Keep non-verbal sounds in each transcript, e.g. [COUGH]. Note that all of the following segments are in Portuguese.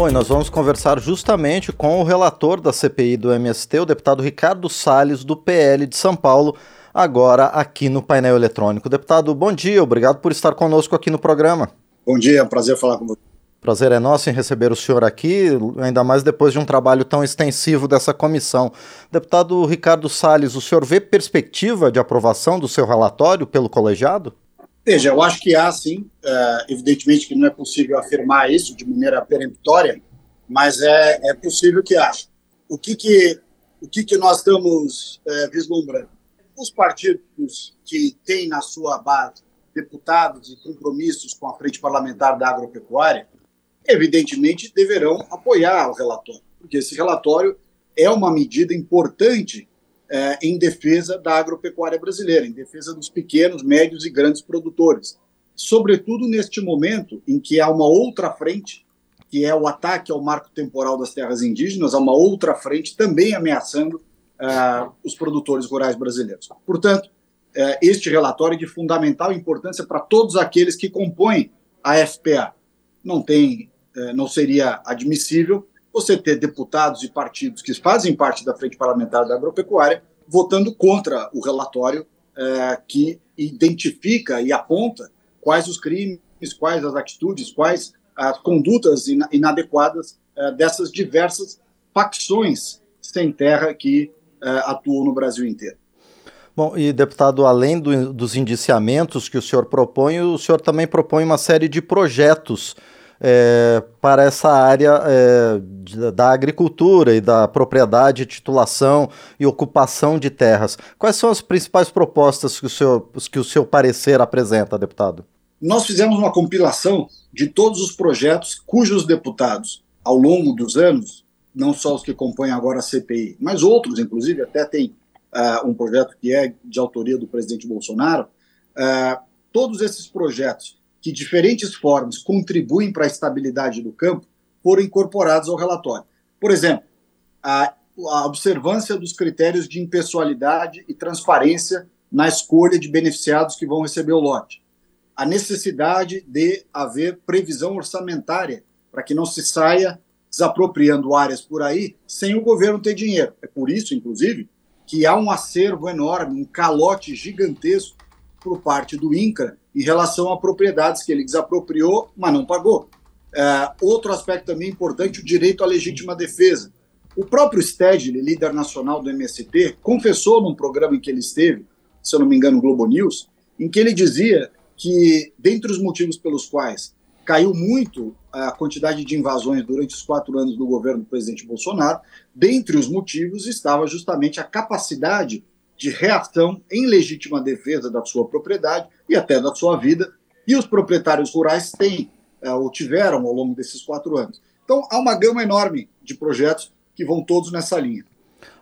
Bom, e nós vamos conversar justamente com o relator da CPI do MST, o deputado Ricardo Salles, do PL de São Paulo, agora aqui no painel eletrônico. Deputado, bom dia, obrigado por estar conosco aqui no programa. Bom dia, é um prazer falar com você. Prazer é nosso em receber o senhor aqui, ainda mais depois de um trabalho tão extensivo dessa comissão. Deputado Ricardo Salles, o senhor vê perspectiva de aprovação do seu relatório pelo colegiado? Veja, eu acho que há sim. É, evidentemente que não é possível afirmar isso de maneira peremptória, mas é, é possível que haja. O que, que, o que, que nós estamos é, vislumbrando? Os partidos que têm na sua base deputados e compromissos com a frente parlamentar da agropecuária, evidentemente deverão apoiar o relatório, porque esse relatório é uma medida importante é, em defesa da agropecuária brasileira, em defesa dos pequenos, médios e grandes produtores. Sobretudo neste momento em que há uma outra frente, que é o ataque ao marco temporal das terras indígenas, há uma outra frente também ameaçando é, os produtores rurais brasileiros. Portanto, é, este relatório é de fundamental importância para todos aqueles que compõem a FPA. Não tem é, não seria admissível você ter deputados e partidos que fazem parte da frente parlamentar da agropecuária votando contra o relatório é, que identifica e aponta quais os crimes, quais as atitudes, quais as condutas inadequadas é, dessas diversas facções sem terra que atuam no Brasil inteiro. Bom, e deputado, além do, dos indiciamentos que o senhor propõe, o senhor também propõe uma série de projetos é, para essa área é, da agricultura e da propriedade, titulação e ocupação de terras. Quais são as principais propostas que o seu, que o seu parecer apresenta, deputado? Nós fizemos uma compilação de todos os projetos cujos deputados, ao longo dos anos, não só os que compõem agora a CPI, mas outros, inclusive, até tem uh, um projeto que é de autoria do presidente Bolsonaro, uh, todos esses projetos que diferentes formas contribuem para a estabilidade do campo foram incorporados ao relatório. Por exemplo, a, a observância dos critérios de impessoalidade e transparência na escolha de beneficiados que vão receber o lote. A necessidade de haver previsão orçamentária para que não se saia desapropriando áreas por aí sem o governo ter dinheiro. É por isso, inclusive, que há um acervo enorme, um calote gigantesco por parte do INCRA em relação a propriedades que ele desapropriou, mas não pagou. É, outro aspecto também importante, o direito à legítima defesa. O próprio Stedley, líder nacional do MST, confessou num programa em que ele esteve, se eu não me engano, Globo News, em que ele dizia que, dentre os motivos pelos quais caiu muito a quantidade de invasões durante os quatro anos do governo do presidente Bolsonaro, dentre os motivos estava justamente a capacidade de reação em legítima defesa da sua propriedade e até da sua vida, e os proprietários rurais têm é, ou tiveram ao longo desses quatro anos. Então, há uma gama enorme de projetos que vão todos nessa linha.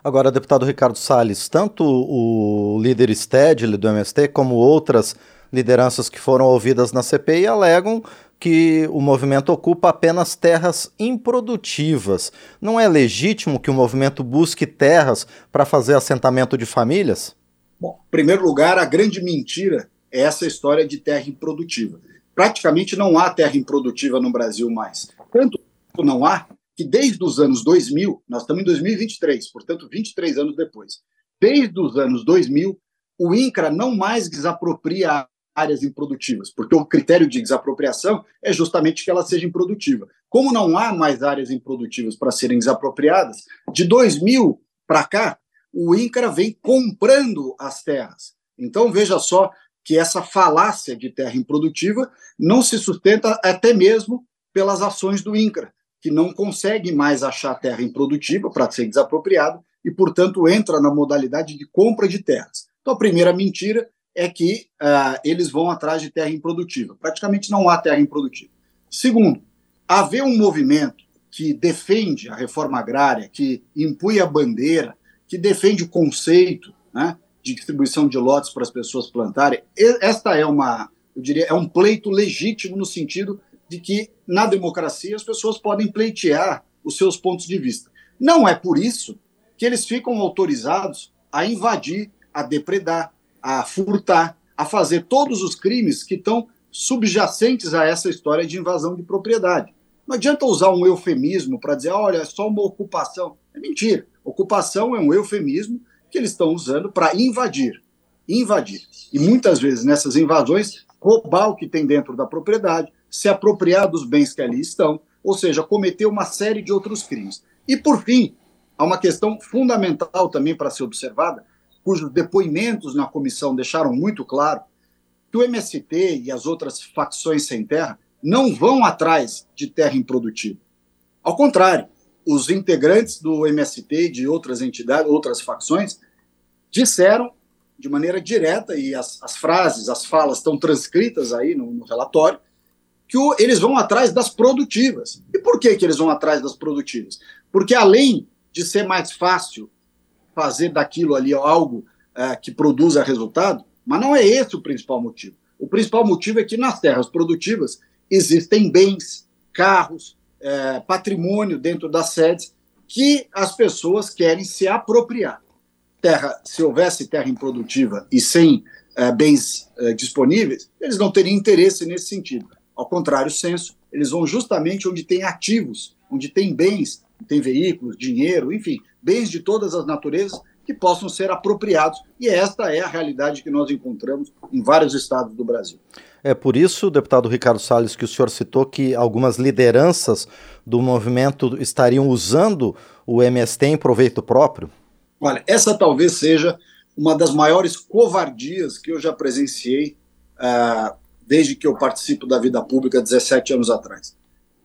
Agora, deputado Ricardo Salles, tanto o líder Stedley do MST como outras lideranças que foram ouvidas na CPI alegam que o movimento ocupa apenas terras improdutivas. Não é legítimo que o movimento busque terras para fazer assentamento de famílias? Bom, em primeiro lugar, a grande mentira é essa história de terra improdutiva. Praticamente não há terra improdutiva no Brasil mais. Tanto não há que desde os anos 2000, nós estamos em 2023, portanto 23 anos depois, desde os anos 2000, o INCRA não mais desapropria áreas improdutivas, porque o critério de desapropriação é justamente que ela seja improdutiva. Como não há mais áreas improdutivas para serem desapropriadas, de 2000 para cá, o INCRA vem comprando as terras. Então, veja só que essa falácia de terra improdutiva não se sustenta até mesmo pelas ações do INCRA, que não consegue mais achar terra improdutiva para ser desapropriado e, portanto, entra na modalidade de compra de terras. Então, a primeira mentira é que uh, eles vão atrás de terra improdutiva. Praticamente não há terra improdutiva. Segundo, haver um movimento que defende a reforma agrária, que impõe a bandeira, que defende o conceito né, de distribuição de lotes para as pessoas plantarem, esta é uma, eu diria, é um pleito legítimo no sentido de que na democracia as pessoas podem pleitear os seus pontos de vista. Não é por isso que eles ficam autorizados a invadir, a depredar, a furtar, a fazer todos os crimes que estão subjacentes a essa história de invasão de propriedade. Não adianta usar um eufemismo para dizer, olha, é só uma ocupação. É mentira. Ocupação é um eufemismo que eles estão usando para invadir. Invadir. E muitas vezes nessas invasões, roubar o que tem dentro da propriedade, se apropriar dos bens que ali estão, ou seja, cometer uma série de outros crimes. E, por fim, há uma questão fundamental também para ser observada, cujos depoimentos na comissão deixaram muito claro que o MST e as outras facções sem terra não vão atrás de terra improdutiva. Ao contrário, os integrantes do MST e de outras entidades, outras facções, disseram de maneira direta, e as, as frases, as falas estão transcritas aí no, no relatório, que o, eles vão atrás das produtivas. E por que, que eles vão atrás das produtivas? Porque além de ser mais fácil fazer daquilo ali algo é, que produza resultado, mas não é esse o principal motivo. O principal motivo é que nas terras produtivas existem bens, carros, é, patrimônio dentro das sedes que as pessoas querem se apropriar. Terra, se houvesse terra improdutiva e sem é, bens é, disponíveis, eles não teriam interesse nesse sentido. Ao contrário, senso, eles vão justamente onde tem ativos, onde tem bens, tem veículos, dinheiro, enfim, bens de todas as naturezas que possam ser apropriados. E esta é a realidade que nós encontramos em vários estados do Brasil. É por isso, deputado Ricardo Salles, que o senhor citou que algumas lideranças do movimento estariam usando o MST em proveito próprio? Olha, essa talvez seja uma das maiores covardias que eu já presenciei uh, desde que eu participo da vida pública 17 anos atrás.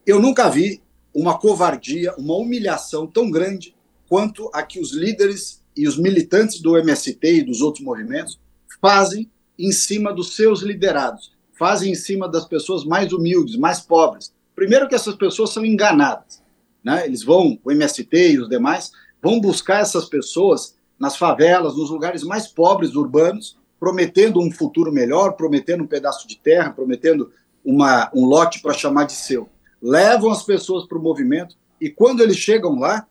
Eu nunca vi uma covardia, uma humilhação tão grande quanto a que os líderes e os militantes do MST e dos outros movimentos fazem em cima dos seus liderados, fazem em cima das pessoas mais humildes, mais pobres. Primeiro que essas pessoas são enganadas, né? Eles vão, o MST e os demais, vão buscar essas pessoas nas favelas, nos lugares mais pobres urbanos, prometendo um futuro melhor, prometendo um pedaço de terra, prometendo uma, um lote para chamar de seu. Levam as pessoas para o movimento e quando eles chegam lá,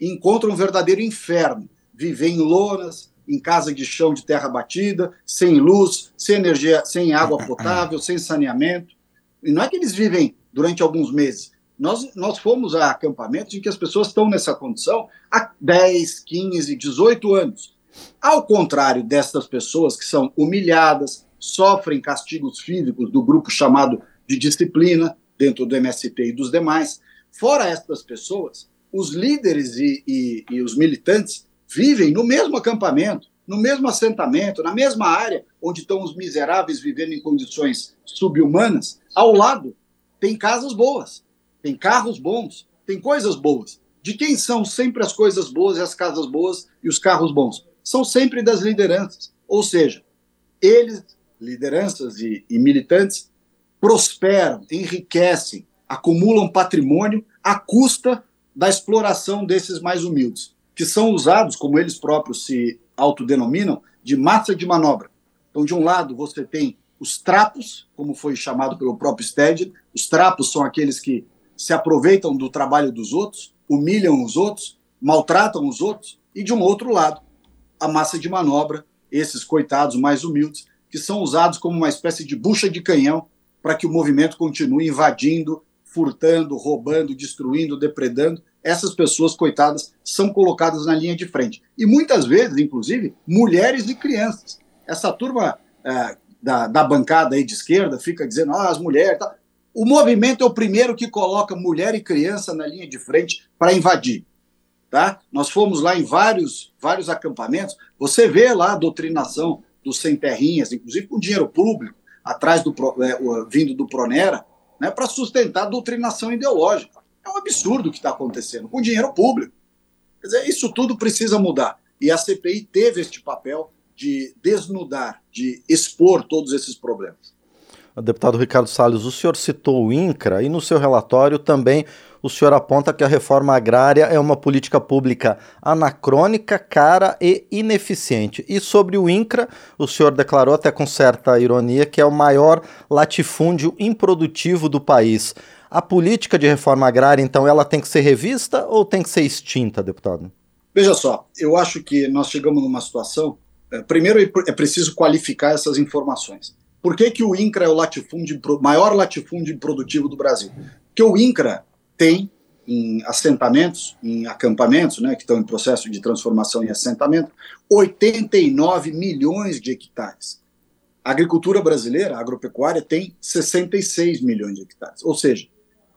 encontram um verdadeiro inferno. Viver em lonas, em casa de chão de terra batida, sem luz, sem energia, sem água [LAUGHS] potável, sem saneamento. E não é que eles vivem durante alguns meses. Nós, nós fomos a acampamentos em que as pessoas estão nessa condição há 10, 15, 18 anos. Ao contrário destas pessoas que são humilhadas, sofrem castigos físicos do grupo chamado de disciplina, dentro do MST e dos demais, fora estas pessoas, os líderes e, e, e os militantes vivem no mesmo acampamento, no mesmo assentamento, na mesma área onde estão os miseráveis vivendo em condições subhumanas, ao lado tem casas boas, tem carros bons, tem coisas boas. De quem são sempre as coisas boas e as casas boas e os carros bons? São sempre das lideranças. Ou seja, eles, lideranças e, e militantes, prosperam, enriquecem, acumulam patrimônio à custa da exploração desses mais humildes, que são usados, como eles próprios se autodenominam, de massa de manobra. Então, de um lado, você tem os trapos, como foi chamado pelo próprio Stedin, os trapos são aqueles que se aproveitam do trabalho dos outros, humilham os outros, maltratam os outros, e de um outro lado, a massa de manobra, esses coitados mais humildes, que são usados como uma espécie de bucha de canhão para que o movimento continue invadindo, furtando, roubando, destruindo, depredando. Essas pessoas, coitadas, são colocadas na linha de frente. E muitas vezes, inclusive, mulheres e crianças. Essa turma é, da, da bancada aí de esquerda fica dizendo, ah, as mulheres. Tá. O movimento é o primeiro que coloca mulher e criança na linha de frente para invadir. Tá? Nós fomos lá em vários, vários acampamentos, você vê lá a doutrinação dos sem terrinhas, inclusive com dinheiro público, atrás do é, vindo do Pronera, né, para sustentar a doutrinação ideológica. É um absurdo o que está acontecendo, com dinheiro público. Quer dizer, isso tudo precisa mudar. E a CPI teve este papel de desnudar, de expor todos esses problemas. Deputado Ricardo Salles, o senhor citou o INCRA e no seu relatório também o senhor aponta que a reforma agrária é uma política pública anacrônica, cara e ineficiente. E sobre o INCRA, o senhor declarou até com certa ironia que é o maior latifúndio improdutivo do país. A política de reforma agrária, então, ela tem que ser revista ou tem que ser extinta, deputado? Veja só, eu acho que nós chegamos numa situação. É, primeiro, é preciso qualificar essas informações. Por que, que o INCRA é o latifúndio, maior latifúndio improdutivo do Brasil? Porque o INCRA tem em assentamentos, em acampamentos, né, que estão em processo de transformação em assentamento, 89 milhões de hectares. A agricultura brasileira, a agropecuária, tem 66 milhões de hectares. Ou seja,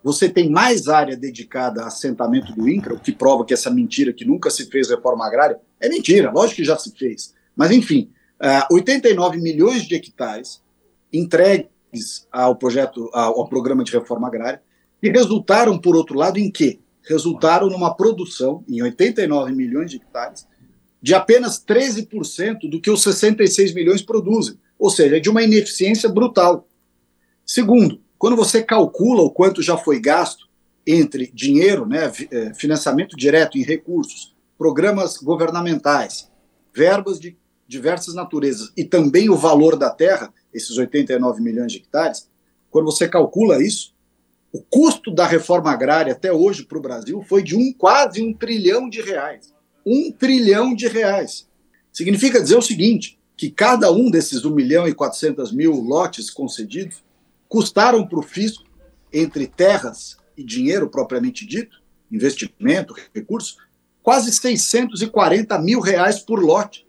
você tem mais área dedicada a assentamento do INCRA, o que prova que essa mentira que nunca se fez reforma agrária é mentira, lógico que já se fez. Mas, enfim, uh, é, 89 milhões de hectares entregues ao projeto, ao, ao programa de reforma agrária, e resultaram, por outro lado, em quê? Resultaram numa produção, em 89 milhões de hectares, de apenas 13% do que os 66 milhões produzem, ou seja, de uma ineficiência brutal. Segundo, quando você calcula o quanto já foi gasto entre dinheiro, né, é, financiamento direto em recursos, programas governamentais, verbas de diversas naturezas e também o valor da terra, esses 89 milhões de hectares, quando você calcula isso, o custo da reforma agrária até hoje para o Brasil foi de um quase um trilhão de reais. Um trilhão de reais. Significa dizer o seguinte, que cada um desses 1 milhão e 400 mil lotes concedidos custaram para o fisco, entre terras e dinheiro propriamente dito, investimento, recursos, quase 640 mil reais por lote.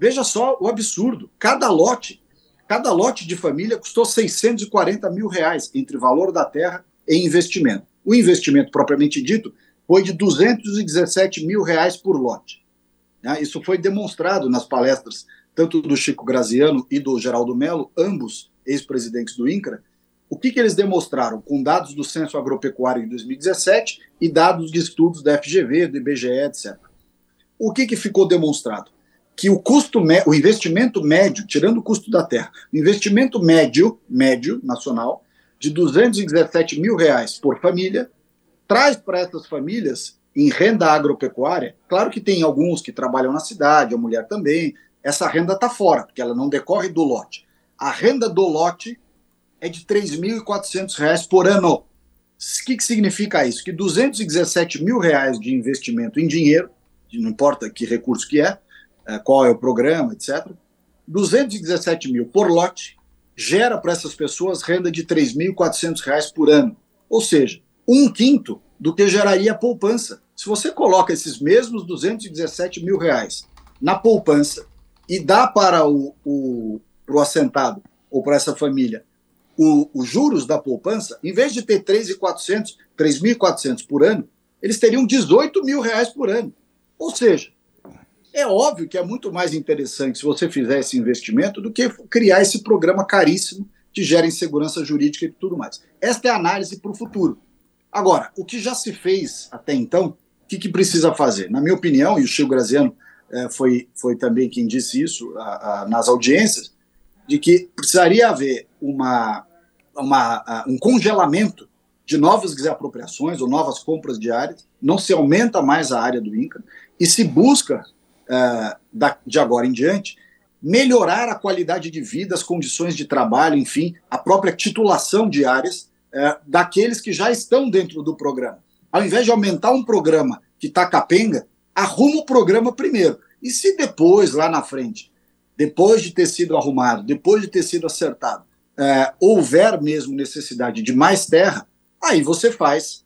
Veja só o absurdo. Cada lote, cada lote de família custou 640 mil reais entre valor da terra em investimento. O investimento propriamente dito foi de 217 mil reais por lote. Né? Isso foi demonstrado nas palestras tanto do Chico Graziano e do Geraldo Melo, ambos ex-presidentes do INCRA. O que, que eles demonstraram com dados do Censo Agropecuário em 2017 e dados de estudos da FGV, do IBGE, etc. O que, que ficou demonstrado? Que o custo, o investimento médio, tirando o custo da terra, o investimento médio, médio nacional, de 217 mil reais por família, traz para essas famílias em renda agropecuária, claro que tem alguns que trabalham na cidade, a mulher também, essa renda está fora, porque ela não decorre do lote. A renda do lote é de R$ 3.400 por ano. O que, que significa isso? Que 217 mil reais de investimento em dinheiro, não importa que recurso que é, é qual é o programa, etc., 217 mil por lote, gera para essas pessoas renda de R$ 3.400 por ano. Ou seja, um quinto do que geraria a poupança. Se você coloca esses mesmos 217 mil reais na poupança e dá para o, o assentado ou para essa família os juros da poupança, em vez de ter 3.400, 3.400 por ano, eles teriam 18 mil reais por ano. Ou seja, é óbvio que é muito mais interessante se você fizer esse investimento do que criar esse programa caríssimo que gera insegurança jurídica e tudo mais. Esta é a análise para o futuro. Agora, o que já se fez até então, o que, que precisa fazer? Na minha opinião, e o Chico Graziano é, foi, foi também quem disse isso a, a, nas audiências, de que precisaria haver uma, uma, um congelamento de novas desapropriações ou novas compras diárias, não se aumenta mais a área do INCA e se busca uh, da, de agora em diante, melhorar a qualidade de vida, as condições de trabalho, enfim, a própria titulação de áreas uh, daqueles que já estão dentro do programa. Ao invés de aumentar um programa que está capenga, arruma o programa primeiro. E se depois, lá na frente, depois de ter sido arrumado, depois de ter sido acertado, uh, houver mesmo necessidade de mais terra, aí você faz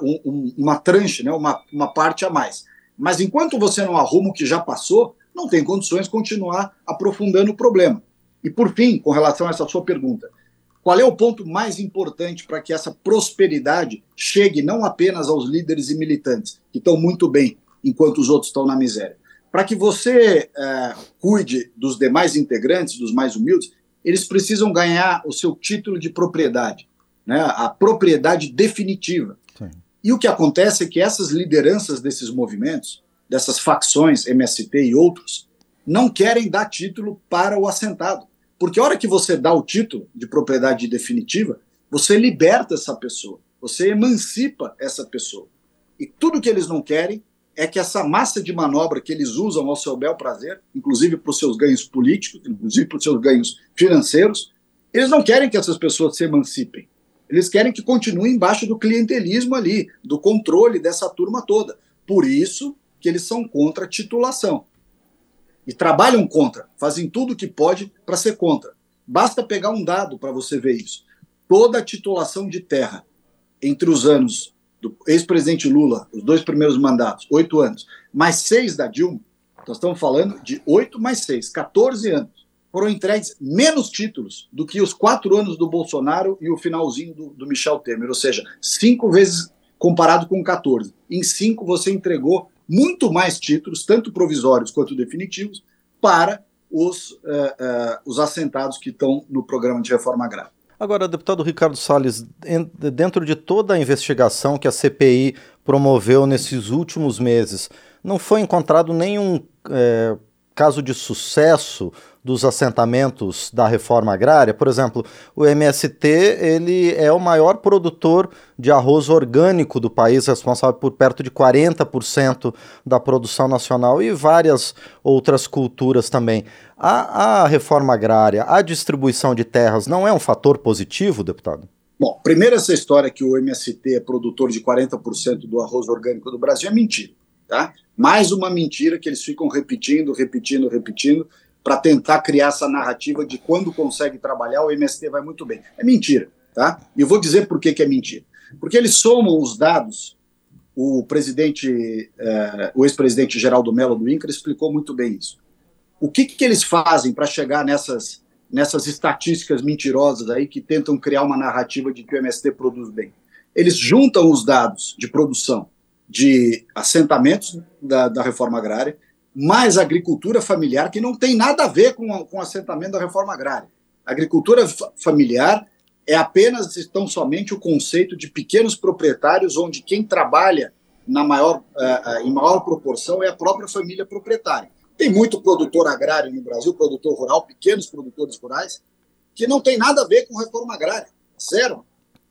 um, um, uma tranche, né, uma, uma parte a mais. Mas enquanto você não arruma o que já passou, não tem condições de continuar aprofundando o problema. E por fim, com relação a essa sua pergunta, qual é o ponto mais importante para que essa prosperidade chegue não apenas aos líderes e militantes, que estão muito bem, enquanto os outros estão na miséria? Para que você é, cuide dos demais integrantes, dos mais humildes, eles precisam ganhar o seu título de propriedade, né? a propriedade definitiva. Sim. E o que acontece é que essas lideranças desses movimentos, dessas facções, MST e outros, não querem dar título para o assentado. Porque a hora que você dá o título de propriedade definitiva, você liberta essa pessoa, você emancipa essa pessoa. E tudo que eles não querem é que essa massa de manobra que eles usam ao seu bel prazer, inclusive para os seus ganhos políticos, inclusive para os seus ganhos financeiros, eles não querem que essas pessoas se emancipem. Eles querem que continue embaixo do clientelismo ali, do controle dessa turma toda. Por isso que eles são contra a titulação. E trabalham contra, fazem tudo o que pode para ser contra. Basta pegar um dado para você ver isso. Toda a titulação de terra entre os anos do ex-presidente Lula, os dois primeiros mandatos, oito anos, mais seis da Dilma, nós estamos falando de oito mais seis, 14 anos. Foram entregues menos títulos do que os quatro anos do Bolsonaro e o finalzinho do, do Michel Temer, ou seja, cinco vezes comparado com 14. Em cinco, você entregou muito mais títulos, tanto provisórios quanto definitivos, para os, uh, uh, os assentados que estão no programa de reforma agrária. Agora, deputado Ricardo Salles, dentro de toda a investigação que a CPI promoveu nesses últimos meses, não foi encontrado nenhum é, caso de sucesso dos assentamentos da reforma agrária. Por exemplo, o MST ele é o maior produtor de arroz orgânico do país, responsável por perto de 40% da produção nacional e várias outras culturas também. A, a reforma agrária, a distribuição de terras não é um fator positivo, deputado? Bom, primeiro essa história que o MST é produtor de 40% do arroz orgânico do Brasil é mentira, tá? Mais uma mentira que eles ficam repetindo, repetindo, repetindo, para tentar criar essa narrativa de quando consegue trabalhar, o MST vai muito bem. É mentira, tá? E vou dizer por que, que é mentira. Porque eles somam os dados, o presidente, eh, o ex-presidente Geraldo Mello do INCRA explicou muito bem isso. O que, que eles fazem para chegar nessas, nessas estatísticas mentirosas aí que tentam criar uma narrativa de que o MST produz bem? Eles juntam os dados de produção de assentamentos da, da reforma agrária, mais agricultura familiar, que não tem nada a ver com, com o assentamento da reforma agrária. A agricultura familiar é apenas, tão somente, o conceito de pequenos proprietários, onde quem trabalha na maior, uh, uh, em maior proporção é a própria família proprietária. Tem muito produtor agrário no Brasil, produtor rural, pequenos produtores rurais, que não tem nada a ver com reforma agrária. Zero.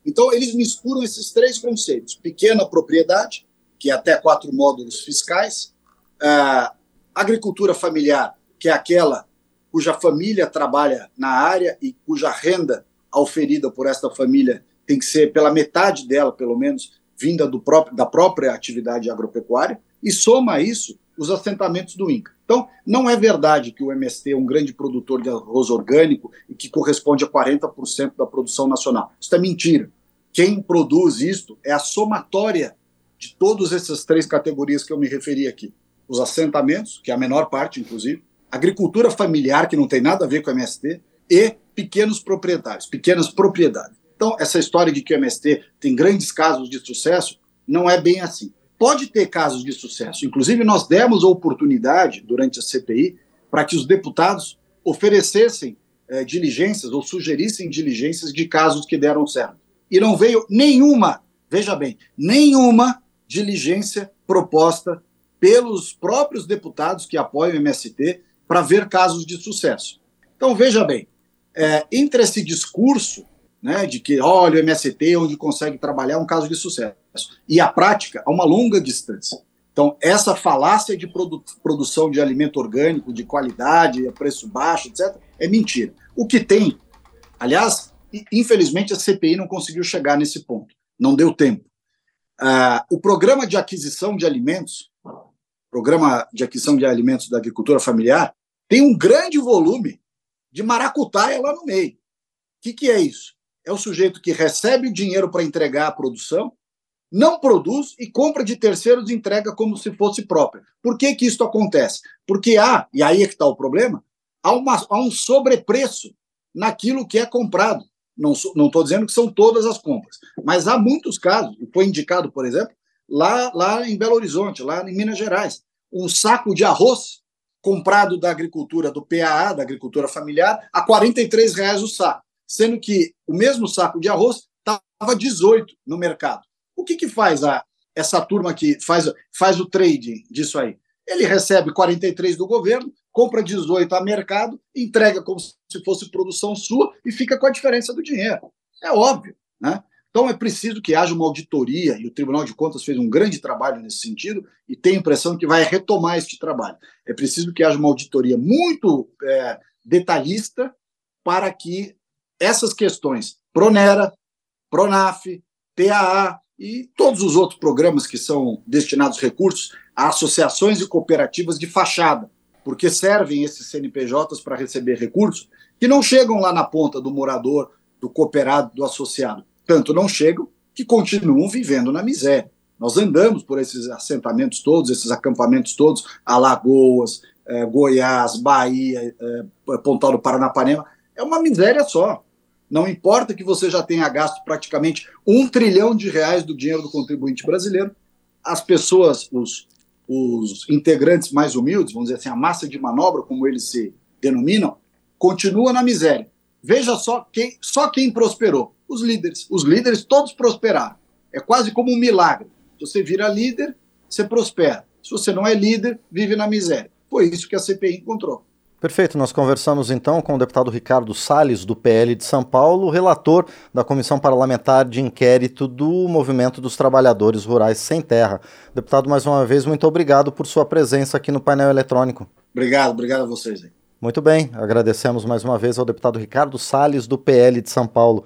Então, eles misturam esses três conceitos: pequena propriedade, que é até quatro módulos fiscais, uh, agricultura familiar, que é aquela cuja família trabalha na área e cuja renda auferida por esta família tem que ser pela metade dela, pelo menos, vinda do próprio, da própria atividade agropecuária, e soma isso os assentamentos do INCA. Então, não é verdade que o MST é um grande produtor de arroz orgânico e que corresponde a 40% da produção nacional. Isso é mentira. Quem produz isto é a somatória de todas essas três categorias que eu me referi aqui os assentamentos, que é a menor parte, inclusive, agricultura familiar, que não tem nada a ver com o MST, e pequenos proprietários, pequenas propriedades. Então, essa história de que o MST tem grandes casos de sucesso não é bem assim. Pode ter casos de sucesso. Inclusive, nós demos a oportunidade, durante a CPI, para que os deputados oferecessem eh, diligências ou sugerissem diligências de casos que deram certo. E não veio nenhuma, veja bem, nenhuma diligência proposta pelos próprios deputados que apoiam o MST para ver casos de sucesso. Então, veja bem, é, entre esse discurso né, de que, olha, o MST, onde consegue trabalhar, é um caso de sucesso, e a prática, há uma longa distância. Então, essa falácia de produ produção de alimento orgânico, de qualidade, a preço baixo, etc., é mentira. O que tem, aliás, infelizmente a CPI não conseguiu chegar nesse ponto, não deu tempo. Ah, o programa de aquisição de alimentos Programa de Aquisição de Alimentos da Agricultura Familiar, tem um grande volume de maracutaia lá no meio. O que, que é isso? É o sujeito que recebe o dinheiro para entregar a produção, não produz e compra de terceiros e entrega como se fosse própria. Por que, que isso acontece? Porque há, e aí é que está o problema, há, uma, há um sobrepreço naquilo que é comprado. Não estou dizendo que são todas as compras, mas há muitos casos, foi indicado, por exemplo, lá, lá em Belo Horizonte, lá em Minas Gerais. Um saco de arroz comprado da agricultura, do PAA, da agricultura familiar, a R$ reais o saco, sendo que o mesmo saco de arroz estava 18 no mercado. O que, que faz a, essa turma que faz, faz o trading disso aí? Ele recebe 43 do governo, compra 18 a mercado, entrega como se fosse produção sua e fica com a diferença do dinheiro. É óbvio. Né? Então é preciso que haja uma auditoria, e o Tribunal de Contas fez um grande trabalho nesse sentido, e tenho a impressão que vai retomar este trabalho. É preciso que haja uma auditoria muito é, detalhista para que essas questões, Pronera, Pronaf, PAA e todos os outros programas que são destinados recursos a associações e cooperativas de fachada, porque servem esses CNPJs para receber recursos que não chegam lá na ponta do morador, do cooperado, do associado tanto não chegam, que continuam vivendo na miséria. Nós andamos por esses assentamentos todos, esses acampamentos todos, Alagoas, eh, Goiás, Bahia, eh, Pontal do Paranapanema, é uma miséria só. Não importa que você já tenha gasto praticamente um trilhão de reais do dinheiro do contribuinte brasileiro, as pessoas, os, os integrantes mais humildes, vamos dizer assim, a massa de manobra, como eles se denominam, continua na miséria. Veja só quem, só quem prosperou. Os líderes. Os líderes todos prosperaram. É quase como um milagre. Se você vira líder, você prospera. Se você não é líder, vive na miséria. Foi isso que a CPI encontrou. Perfeito, nós conversamos então com o deputado Ricardo Salles, do PL de São Paulo, relator da Comissão Parlamentar de Inquérito do Movimento dos Trabalhadores Rurais Sem Terra. Deputado, mais uma vez, muito obrigado por sua presença aqui no painel eletrônico. Obrigado, obrigado a vocês. Muito bem, agradecemos mais uma vez ao deputado Ricardo Salles, do PL de São Paulo.